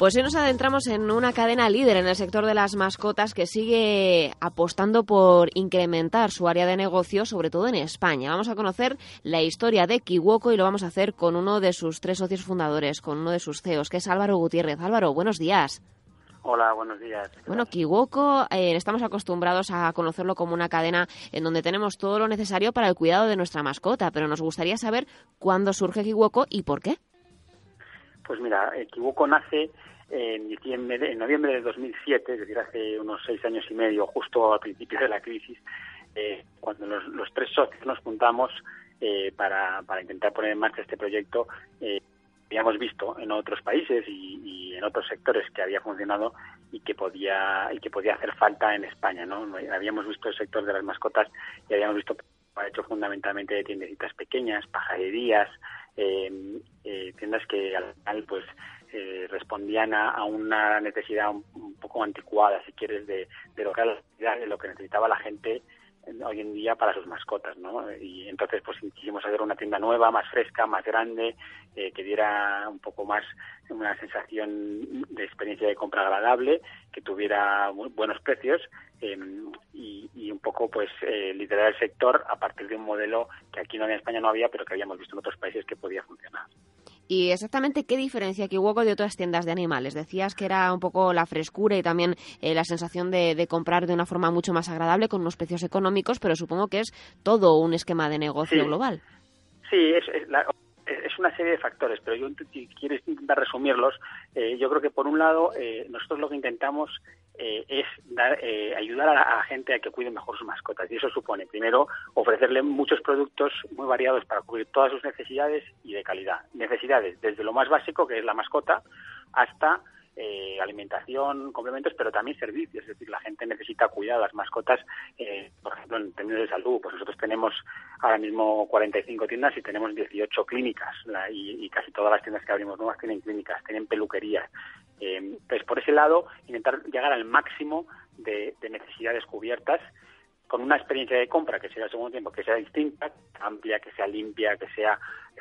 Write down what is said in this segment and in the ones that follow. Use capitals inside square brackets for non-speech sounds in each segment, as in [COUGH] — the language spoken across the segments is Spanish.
Pues hoy nos adentramos en una cadena líder en el sector de las mascotas que sigue apostando por incrementar su área de negocio, sobre todo en España. Vamos a conocer la historia de Kiwoko y lo vamos a hacer con uno de sus tres socios fundadores, con uno de sus CEOs, que es Álvaro Gutiérrez. Álvaro, buenos días. Hola, buenos días. Bueno, Kiwoko, eh, estamos acostumbrados a conocerlo como una cadena en donde tenemos todo lo necesario para el cuidado de nuestra mascota, pero nos gustaría saber cuándo surge Kiwoko y por qué. Pues mira, Kiwoko nace en, diciembre, en noviembre de 2007, es decir, hace unos seis años y medio, justo al principio de la crisis, eh, cuando los, tres socios nos juntamos eh, para, intentar poner en marcha este proyecto. Eh, habíamos visto en otros países y, en otros sectores que había funcionado y que podía y que podía hacer falta en España, ¿no? Habíamos visto el sector de las mascotas y habíamos visto hecho fundamentalmente de tiendecitas pequeñas, pajarerías, tiendas que al final pues eh, respondían a, una necesidad un, poco anticuada, si quieres, de, de de lo que necesitaba la gente hoy en día para sus mascotas, ¿no? Y entonces pues quisimos hacer una tienda nueva, más fresca, más grande, eh, que diera un poco más una sensación de experiencia de compra agradable, que tuviera buenos precios em, y, y, un poco pues eh, liderar el sector a partir de un modelo que aquí no en España no había, pero que habíamos visto en otros países que podía funcionar. ¿Y exactamente qué diferencia Kiwoko de otras tiendas de animales? Decías que era un poco la frescura y también eh, la sensación de, comprar de una forma mucho más agradable con unos precios económicos, pero supongo que es todo un esquema de negocio global. Sí, es, es, una serie de factores, pero yo si quieres intentar resumirlos, eh, yo creo que por un lado eh, nosotros lo que intentamos eh, es dar, eh, ayudar a la, gente a que cuide mejor sus mascotas. Y eso supone, primero, ofrecerle muchos productos muy variados para cubrir todas sus necesidades y de calidad. Necesidades desde lo más básico, que es la mascota, hasta eh, alimentación, complementos, pero también servicios. Es decir, la gente necesita cuidar a las mascotas, eh, por ejemplo, en términos de salud. Pues nosotros tenemos ahora mismo 45 tiendas y tenemos 18 clínicas. y, casi todas las tiendas que abrimos nuevas tienen clínicas, tienen peluquerías. Eh, pues por ese lado, intentar llegar al máximo de, de necesidades cubiertas con una experiencia de compra que sea al segundo tiempo, que sea distinta, amplia, que sea limpia, que sea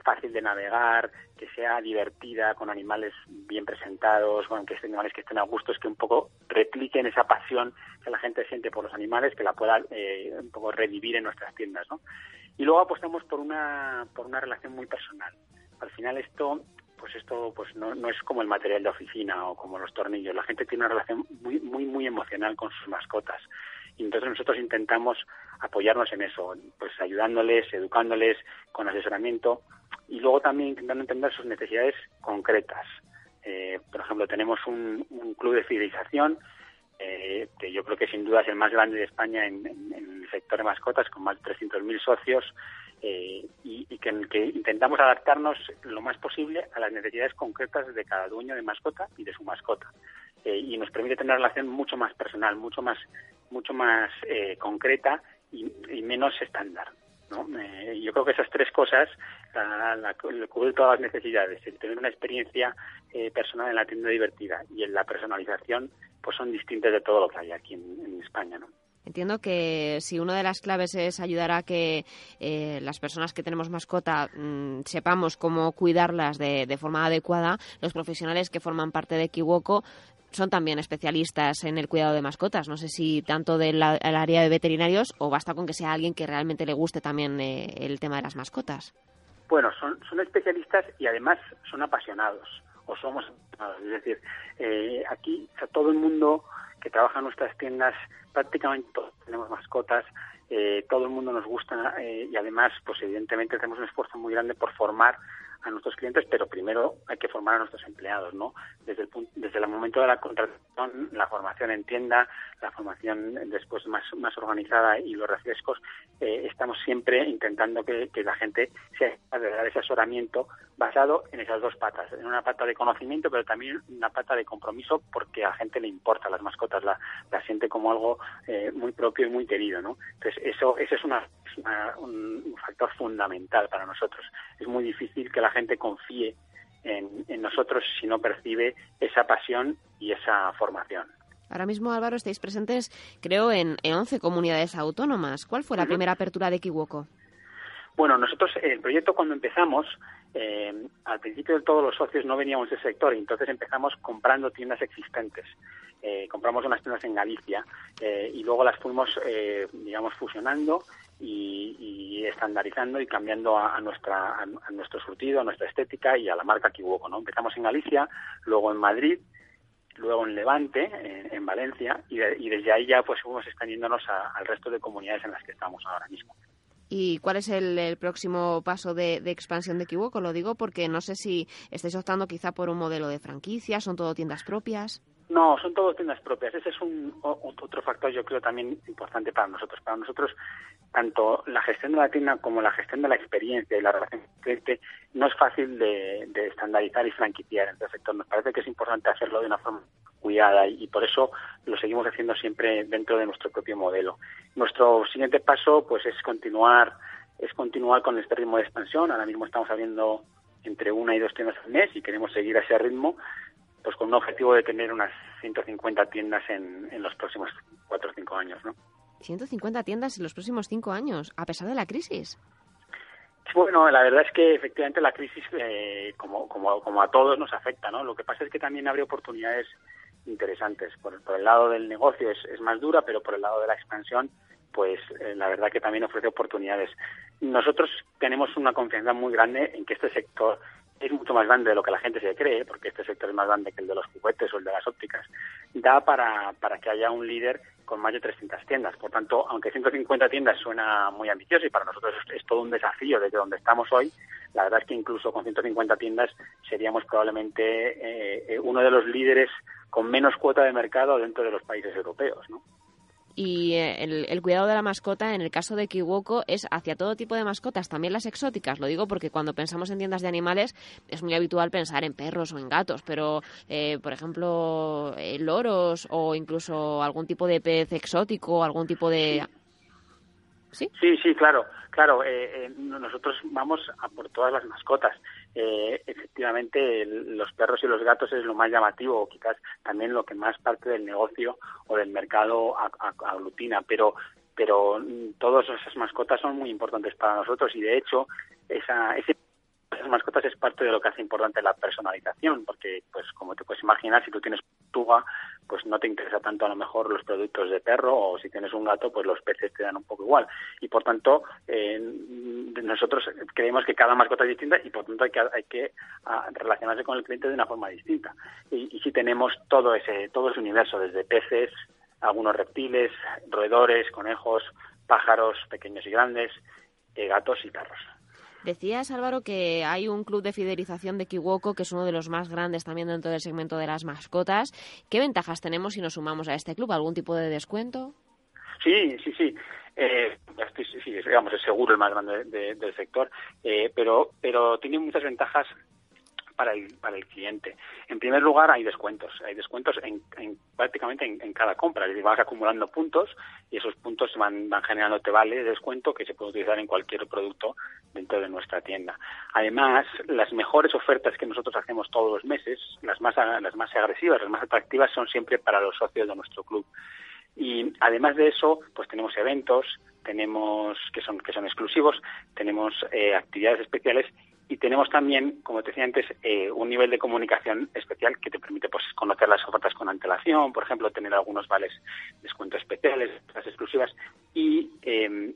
fácil de navegar, que sea divertida, con animales bien presentados, con que estén animales que estén a gusto, es que un poco repliquen esa pasión que la gente siente por los animales, que la pueda eh, un poco revivir en nuestras tiendas, ¿no? Y luego apostamos por una, por una relación muy personal. Al final esto pues esto pues no, no es como el material de oficina o como los tornillos. La gente tiene una relación muy, muy, muy emocional con sus mascotas. Y entonces nosotros intentamos apoyarnos en eso, pues ayudándoles, educándoles con asesoramiento y luego también intentando entender sus necesidades concretas. Eh, por ejemplo, tenemos un, club de fidelización eh, que yo creo que sin duda es el más grande de España en, el sector de mascotas, con más de 300.000 socios, eh, y, que, que, intentamos adaptarnos lo más posible a las necesidades concretas de cada dueño de mascota y de su mascota. y nos permite tener una relación mucho más personal, mucho más mucho más eh, concreta y, menos estándar. ¿No? Eh, yo creo que esas tres cosas la, la, cubren todas las necesidades. El tener una experiencia eh, personal en la tienda divertida y en la personalización pues son distintas de todo lo que hay aquí en, España. ¿no? Entiendo que si una de las claves es ayudar a que las personas que tenemos mascota mm, sepamos cómo cuidarlas de, de, forma adecuada, los profesionales que forman parte de Kiwoko son también especialistas en el cuidado de mascotas. No sé si tanto del área de veterinarios o basta con que sea alguien que realmente le guste también eh, el tema de las mascotas. Bueno, son, son especialistas y además son apasionados, o somos apasionados. Es decir, eh, aquí todo el mundo que trabaja en nuestras tiendas, prácticamente todos tenemos mascotas, eh, todo el mundo nos gusta eh, y además, pues evidentemente hacemos un esfuerzo muy grande por formar a nuestros clientes, pero primero hay que formar a nuestros empleados, ¿no? Desde el, desde el momento de la contratación, la formación en tienda, la formación después más, más organizada y los refrescos, eh, estamos siempre intentando que, la gente sea de dar ese asesoramiento basado en esas dos patas, en una pata de conocimiento, pero también una pata de compromiso, porque a la gente le importa las mascotas, la, la siente como algo eh, muy propio y muy querido, ¿no? Entonces, eso, ese es una, un factor fundamental para nosotros. Es muy difícil que la gente confíe en, nosotros si no percibe esa pasión y esa formación. Ahora mismo, Álvaro, estáis presentes, creo, en, en 11 comunidades autónomas. ¿Cuál fue la primera apertura de Kiwoko? Bueno, nosotros, el proyecto cuando empezamos, eh, al principio de todos los socios no veníamos del sector, y entonces empezamos comprando tiendas existentes. Eh, compramos unas tiendas en Galicia eh, y luego las fuimos, digamos, fusionando y, estandarizando y cambiando a, nuestra, a, nuestro surtido, a nuestra estética y a la marca Kiwoko, ¿no? Empezamos en Galicia, luego en Madrid, luego en Levante, en, Valencia, y, desde ahí ya pues fuimos extendiéndonos al resto de comunidades en las que estamos ahora mismo. ¿Y cuál es el, próximo paso de, expansión de Kiwoko? Lo digo porque no sé si estáis optando quizá por un modelo de franquicia, son todo tiendas propias. No, son todo tiendas propias. Ese es un otro factor, yo creo, también importante para nosotros. Para nosotros, tanto la gestión de la tienda como la gestión de la experiencia y la relación el cliente no es fácil de, estandarizar y franquiciar en este sector. Nos parece que es importante hacerlo de una forma cuidada y, por eso lo seguimos haciendo siempre dentro de nuestro propio modelo. Nuestro siguiente paso, pues, es continuar es continuar con este ritmo de expansión. Ahora mismo estamos abriendo entre una y dos tiendas al mes y queremos seguir a ese ritmo pues con un objetivo de tener unas 150 tiendas en, en los próximos cuatro o cinco años, ¿no? 150 tiendas en los próximos cinco años, a pesar de la crisis. Bueno, la verdad es que efectivamente la crisis, eh, como, como, como a todos, nos afecta, ¿no? Lo que pasa es que también abre oportunidades interesantes. Por, por el lado del negocio es, es, más dura, pero por el lado de la expansión, pues eh, la verdad que también ofrece oportunidades. Nosotros tenemos una confianza muy grande en que este sector es mucho más grande de lo que la gente se cree, porque este sector es más grande que el de los juguetes o el de las ópticas, da para, para que haya un líder con más de 300 tiendas. Por tanto, aunque 150 tiendas suena muy ambicioso y para nosotros es, todo un desafío desde donde estamos hoy, la verdad es que incluso con 150 tiendas seríamos probablemente eh, eh, uno de los líderes con menos cuota de mercado dentro de los países europeos, ¿no? Y eh, el, cuidado de la mascota en el caso de Kiwoko es hacia todo tipo de mascotas, también las exóticas. Lo digo porque cuando pensamos en tiendas de animales es muy habitual pensar en perros o en gatos, pero eh, por ejemplo eh, loros o incluso algún tipo de pez exótico, algún tipo de ¿Sí? Sí, sí, claro, claro. Eh, eh, nosotros vamos a por todas las mascotas. Eh, efectivamente, los perros y los gatos es lo más llamativo, o quizás también lo que más parte del negocio o del mercado aglutina, pero pero mm, todas esas mascotas son muy importantes para nosotros y de hecho esa, ese esas mascotas es parte de lo que hace importante la personalización, porque, pues, como te puedes imaginar, si tú tienes tuga, pues no te interesa tanto a lo mejor los productos de perro, o si tienes un gato, pues los peces te dan un poco igual. Y por tanto, eh, nosotros creemos que cada mascota es distinta y por tanto hay que, hay que relacionarse con el cliente de una forma distinta. Y, y si tenemos todo ese, todo ese universo, desde peces, algunos reptiles, roedores, conejos, pájaros pequeños y grandes, eh, gatos y perros. Decías, Álvaro, que hay un club de fidelización de Kiwoko, que es uno de los más grandes también dentro del segmento de las mascotas. ¿Qué ventajas tenemos si nos sumamos a este club? ¿Algún tipo de descuento? Sí, sí, sí. Eh, sí, digamos, es seguro el más grande del sector, eh, pero, pero tiene muchas ventajas para el, para el cliente. En primer lugar, hay descuentos. Hay descuentos en, prácticamente en, cada compra. Es decir, vas acumulando puntos y esos puntos van, van generándote vale de descuento que se puede utilizar en cualquier producto dentro de nuestra tienda. Además, las mejores ofertas que nosotros hacemos todos los meses, las más, las más agresivas, las más atractivas, son siempre para los socios de nuestro club. Y además de eso, pues tenemos eventos, tenemos que son que son exclusivos, tenemos eh, actividades especiales y tenemos también, como te decía antes, eh, un nivel de comunicación especial que te permite pues conocer las ofertas con antelación, por ejemplo, tener algunos vales descuentos especiales, las exclusivas y eh,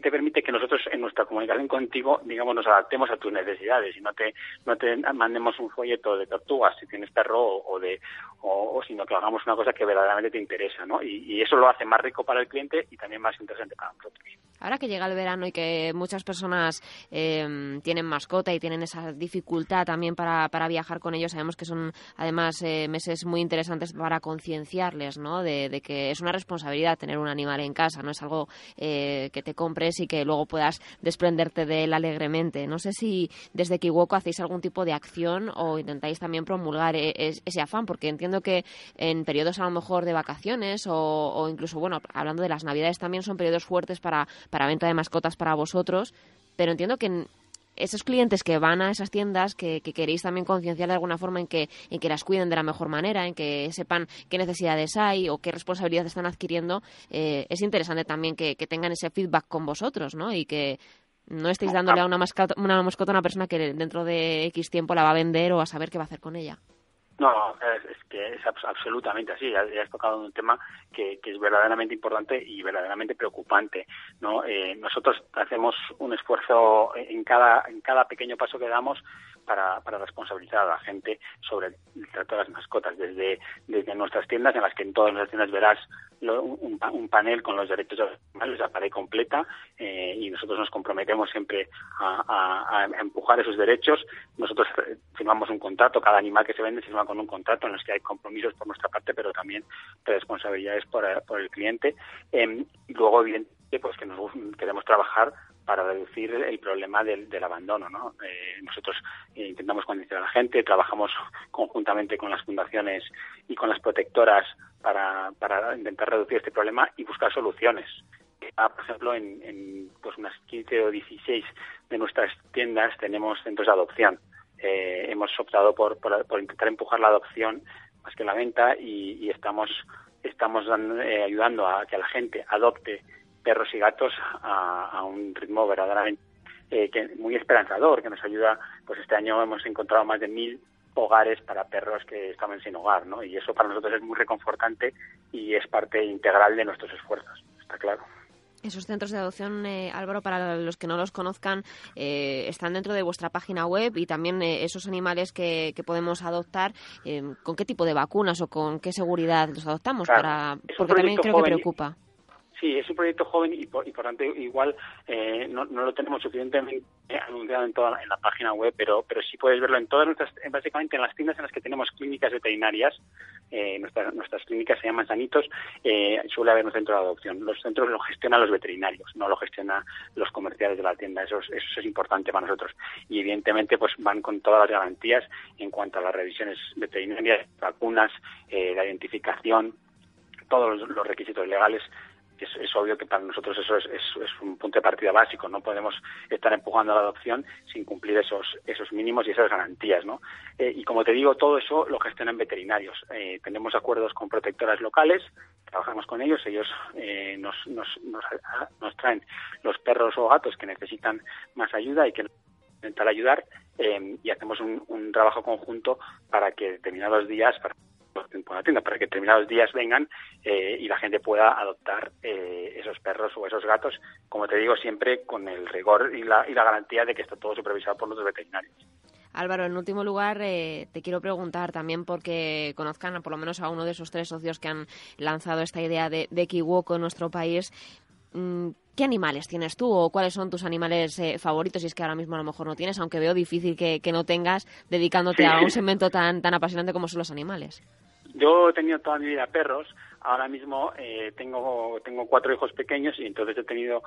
te, permite que nosotros en nuestra comunicación contigo, digamos, nos adaptemos a tus necesidades y no te no te mandemos un folleto de tortugas si tienes perro o, de o, sino que hagamos una cosa que verdaderamente te interesa, ¿no? Y, eso lo hace más rico para el cliente y también más interesante para nosotros. Ahora que llega el verano y que muchas personas eh, tienen mascota y tienen esa dificultad también para, viajar con ellos, sabemos que son además eh, meses muy interesantes para concienciarles, ¿no? De, que es una responsabilidad tener un animal en casa, no es algo eh, que te compres y que luego puedas desprenderte de él alegremente. No sé si desde Kiwoko hacéis algún tipo de acción o intentáis también promulgar ese afán, porque entiendo que en periodos a lo mejor de vacaciones o, incluso, bueno, hablando de las navidades también son periodos fuertes para, para venta de mascotas para vosotros, pero entiendo que esos clientes que van a esas tiendas, que, queréis también concienciar de alguna forma en que, en que las cuiden de la mejor manera, en que sepan qué necesidades hay o qué responsabilidades están adquiriendo, eh, es interesante también que, que, tengan ese feedback con vosotros, ¿no? Y que no estéis dándole a una mascota, una mascota a una persona que dentro de X tiempo la va a vender o a saber qué va a hacer con ella. No, es, que es absolutamente así. Ya, has tocado un tema que, es verdaderamente importante y verdaderamente preocupante. ¿no? Eh, nosotros hacemos un esfuerzo en cada, en cada pequeño paso que damos para, para responsabilizar a la gente sobre el trato de las mascotas, desde, desde nuestras tiendas, en las que en todas las tiendas verás un, un, panel con los derechos de los animales, la pared completa, eh, y nosotros nos comprometemos siempre a, empujar esos derechos. Nosotros firmamos un contrato, cada animal que se vende se firma con un contrato en los que hay compromisos por nuestra parte, pero también responsabilidades por, por el cliente. Eh, luego, evidentemente, pues que nos queremos trabajar para reducir el problema del, abandono. ¿no? Eh, nosotros eh, intentamos concienciar a la gente, trabajamos conjuntamente con las fundaciones y con las protectoras para, para intentar reducir este problema y buscar soluciones. Por ejemplo, en, pues unas 15 o 16 de nuestras tiendas tenemos centros de adopción. Eh, hemos optado por, por, intentar empujar la adopción más que la venta y, estamos estamos ayudando a que la gente adopte perros y gatos a, un ritmo verdaderamente eh, que, muy esperanzador, que nos ayuda, pues este año hemos encontrado más de mil hogares para perros que estaban sin hogar, ¿no? Y eso para nosotros es muy reconfortante y es parte integral de nuestros esfuerzos, está claro. Esos centros de adopción, eh, Álvaro, para los que no los conozcan, eh, están dentro de vuestra página web y también esos animales que, podemos adoptar, ¿con qué tipo de vacunas o con qué seguridad los adoptamos? para Porque también creo que preocupa. Sí, es un proyecto joven y por, y por tanto igual eh, no, no, lo tenemos suficientemente anunciado en toda en la página web, pero pero sí puedes verlo en todas nuestras, básicamente en las tiendas en las que tenemos clínicas veterinarias, eh, nuestras, nuestras clínicas se llaman Sanitos, eh, suele haber un centro de adopción. Los centros lo gestionan los veterinarios, no lo gestionan los comerciales de la tienda. Eso es, eso es importante para nosotros. Y evidentemente pues van con todas las garantías en cuanto a las revisiones veterinarias, vacunas, eh, la identificación, todos los requisitos legales es, obvio que para nosotros eso es, un punto de partida básico. No podemos estar empujando a la adopción sin cumplir esos, esos mínimos y esas garantías. ¿no? Eh, y como te digo, todo eso lo gestionan veterinarios. Eh, tenemos acuerdos con protectoras locales, trabajamos con ellos, ellos eh, nos, nos, nos, traen los perros o gatos que necesitan más ayuda y que intentar ayudar y hacemos un, un trabajo conjunto para que determinados días, para la tienda para que determinados días vengan eh, y la gente pueda adoptar eh, esos perros o esos gatos, como te digo, siempre con el rigor y la, y la garantía de que está todo supervisado por los veterinarios. Álvaro, en último lugar, eh, te quiero preguntar también porque conozcan por lo menos a uno de esos tres socios que han lanzado esta idea de, de Kiwoko en nuestro país. Mm, ¿Qué animales tienes tú o cuáles son tus animales favoritos? Si es que ahora mismo a lo mejor no tienes, aunque veo difícil que, no tengas dedicándote a un segmento tan, tan apasionante como son los animales. Yo he tenido toda mi vida perros. Ahora mismo eh, tengo tengo cuatro hijos pequeños y entonces he tenido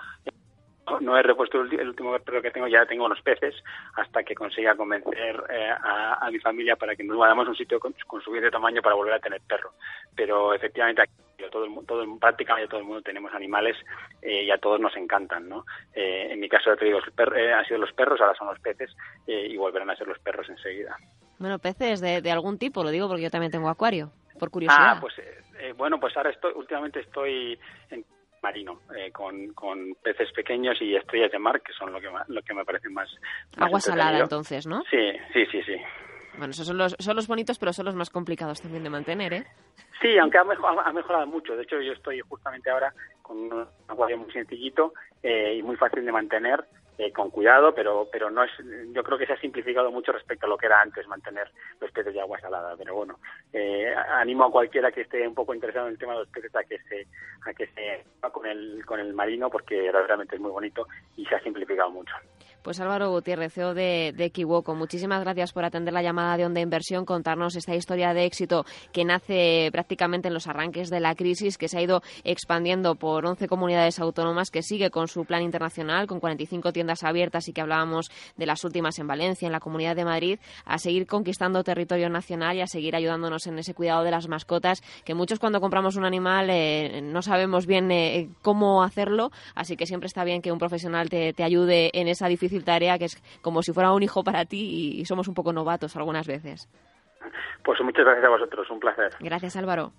[COUGHS] no he repuesto el último perro que tengo, ya tengo unos peces, hasta que consiga convencer eh, a, mi familia para que nos vayamos a un sitio con, suficiente tamaño para volver a tener perro. Pero efectivamente, aquí, todo el, todo prácticamente todo el mundo tenemos animales eh, y a todos nos encantan. ¿no? en mi caso, te digo, han sido los perros, ahora son los peces y volverán a ser los perros enseguida. Bueno, peces de, de, algún tipo, lo digo porque yo también tengo acuario, por curiosidad. Ah, pues eh, eh, bueno, pues ahora estoy, últimamente estoy en marino, eh, con, con peces pequeños y estrellas de mar, que son lo que, lo que me parece más... Agua salada, entonces, ¿no? Sí, sí, sí, sí. Bueno, esos son los, son los bonitos, pero son los más complicados también de mantener, ¿eh? Sí, aunque ha mejorado, ha mejorado mucho. De hecho, yo estoy justamente ahora con un acuario muy sencillito y muy fácil de mantener eh, con cuidado, pero pero no es, yo creo que se ha simplificado mucho respecto a lo que era antes mantener los peces de agua salada. Pero bueno, eh, animo a cualquiera que esté un poco interesado en el tema de los peces a que se a que se con el con el marino porque realmente es muy bonito y se ha simplificado mucho. Pues Álvaro Gutiérrez, CEO de, de Equivoco, muchísimas gracias por atender la llamada de Onda Inversión, contarnos esta historia de éxito que nace prácticamente en los arranques de la crisis, que se ha ido expandiendo por 11 comunidades autónomas, que sigue con su plan internacional, con 45 tiendas abiertas y que hablábamos de las últimas en Valencia, en la Comunidad de Madrid, a seguir conquistando territorio nacional y a seguir ayudándonos en ese cuidado de las mascotas, que muchos cuando compramos un animal eh, no sabemos bien eh, cómo hacerlo, así que siempre está bien que un profesional te, te ayude en esa difícil tarea que es como si fuera un hijo para ti y somos un poco novatos algunas veces. Pues muchas gracias a vosotros, un placer. Gracias Álvaro.